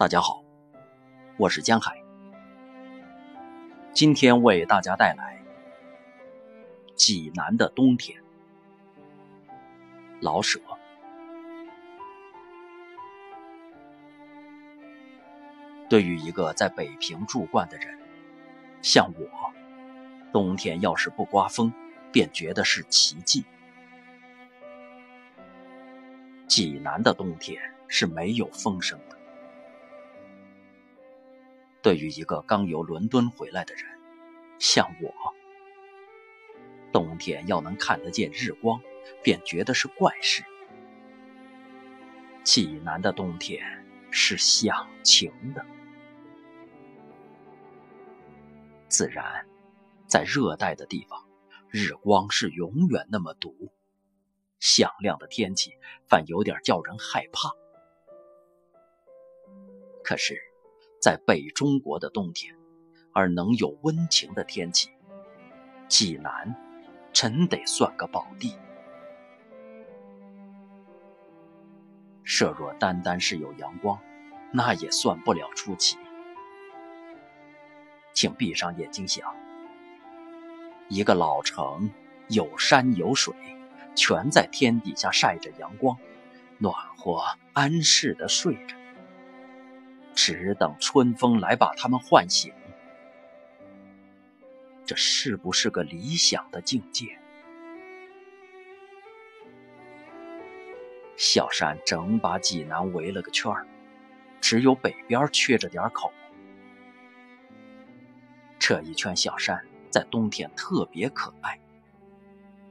大家好，我是江海，今天为大家带来济南的冬天。老舍，对于一个在北平住惯的人，像我，冬天要是不刮风，便觉得是奇迹。济南的冬天是没有风声的。对于一个刚由伦敦回来的人，像我，冬天要能看得见日光，便觉得是怪事。济南的冬天是响晴的，自然，在热带的地方，日光是永远那么毒，响亮的天气反有点叫人害怕。可是。在北中国的冬天，而能有温情的天气，济南真得算个宝地。设若单单是有阳光，那也算不了出奇。请闭上眼睛想，一个老城，有山有水，全在天底下晒着阳光，暖和安适的睡着。只等春风来把他们唤醒，这是不是个理想的境界？小山整把济南围了个圈儿，只有北边缺着点口。这一圈小山在冬天特别可爱，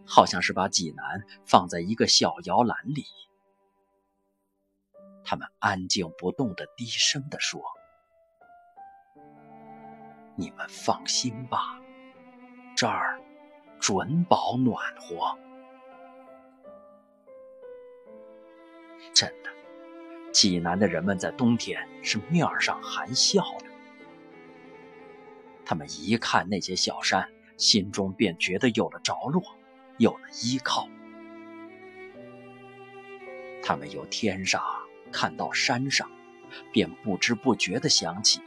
好像是把济南放在一个小摇篮里。他们安静不动的低声地说：“你们放心吧，这儿准保暖和。”真的，济南的人们在冬天是面上含笑的。他们一看那些小山，心中便觉得有了着落，有了依靠。他们由天上。看到山上，便不知不觉地想起：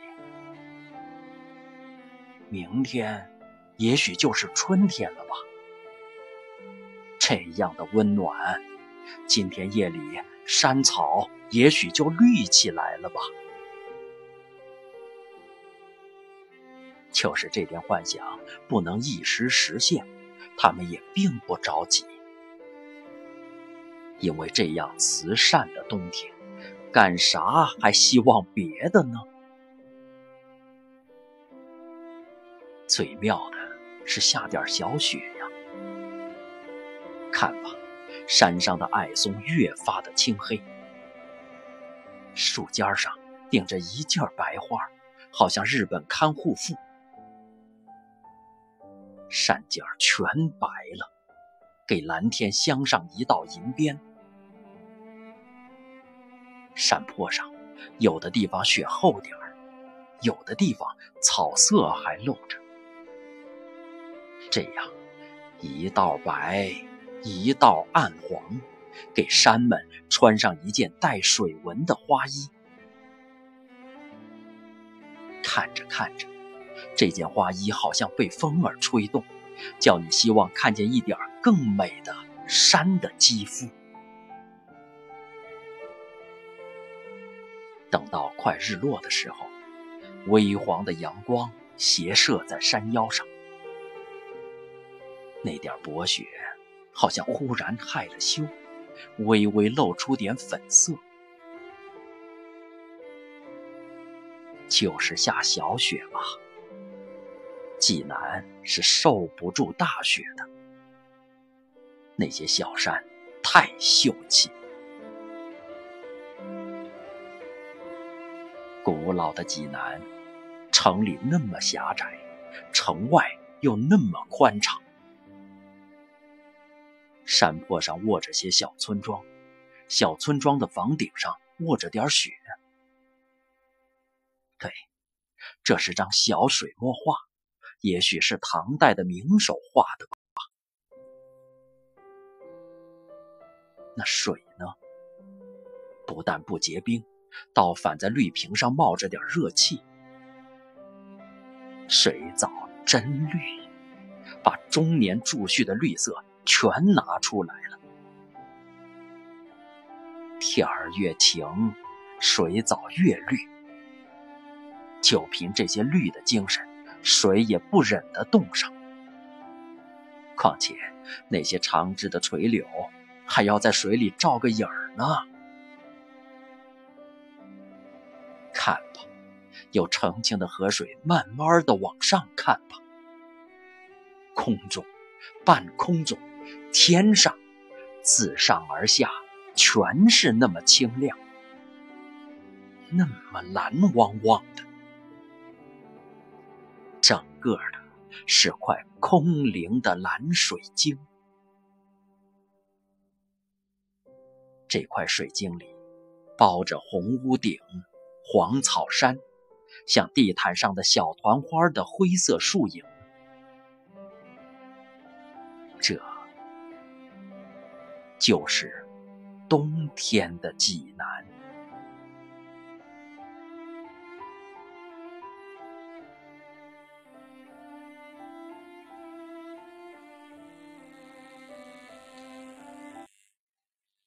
明天也许就是春天了吧。这样的温暖，今天夜里山草也许就绿起来了吧。就是这点幻想不能一时实现，他们也并不着急，因为这样慈善的冬天。干啥还希望别的呢？最妙的是下点小雪呀！看吧，山上的矮松越发的青黑，树尖上顶着一件白花，好像日本看护妇。山尖全白了，给蓝天镶上一道银边。山坡上，有的地方雪厚点儿，有的地方草色还露着。这样，一道白，一道暗黄，给山们穿上一件带水纹的花衣。看着看着，这件花衣好像被风儿吹动，叫你希望看见一点更美的山的肌肤。等到快日落的时候，微黄的阳光斜射在山腰上，那点薄雪好像忽然害了羞，微微露出点粉色。就是下小雪吧，济南是受不住大雪的。那些小山太秀气。古老的济南，城里那么狭窄，城外又那么宽敞。山坡上卧着些小村庄，小村庄的房顶上卧着点雪。对，这是张小水墨画，也许是唐代的名手画的吧。那水呢？不但不结冰。倒反在绿瓶上冒着点热气。水藻真绿，把中年贮蓄的绿色全拿出来了。天儿越晴，水藻越绿。就凭这些绿的精神，谁也不忍得动上。况且那些长枝的垂柳，还要在水里照个影儿呢。看吧，有澄清的河水慢慢的往上看吧。空中、半空中、天上，自上而下，全是那么清亮，那么蓝汪汪的。整个的是块空灵的蓝水晶。这块水晶里包着红屋顶、黄草山，像地毯上的小团花的灰色树影。这就是冬天的济南。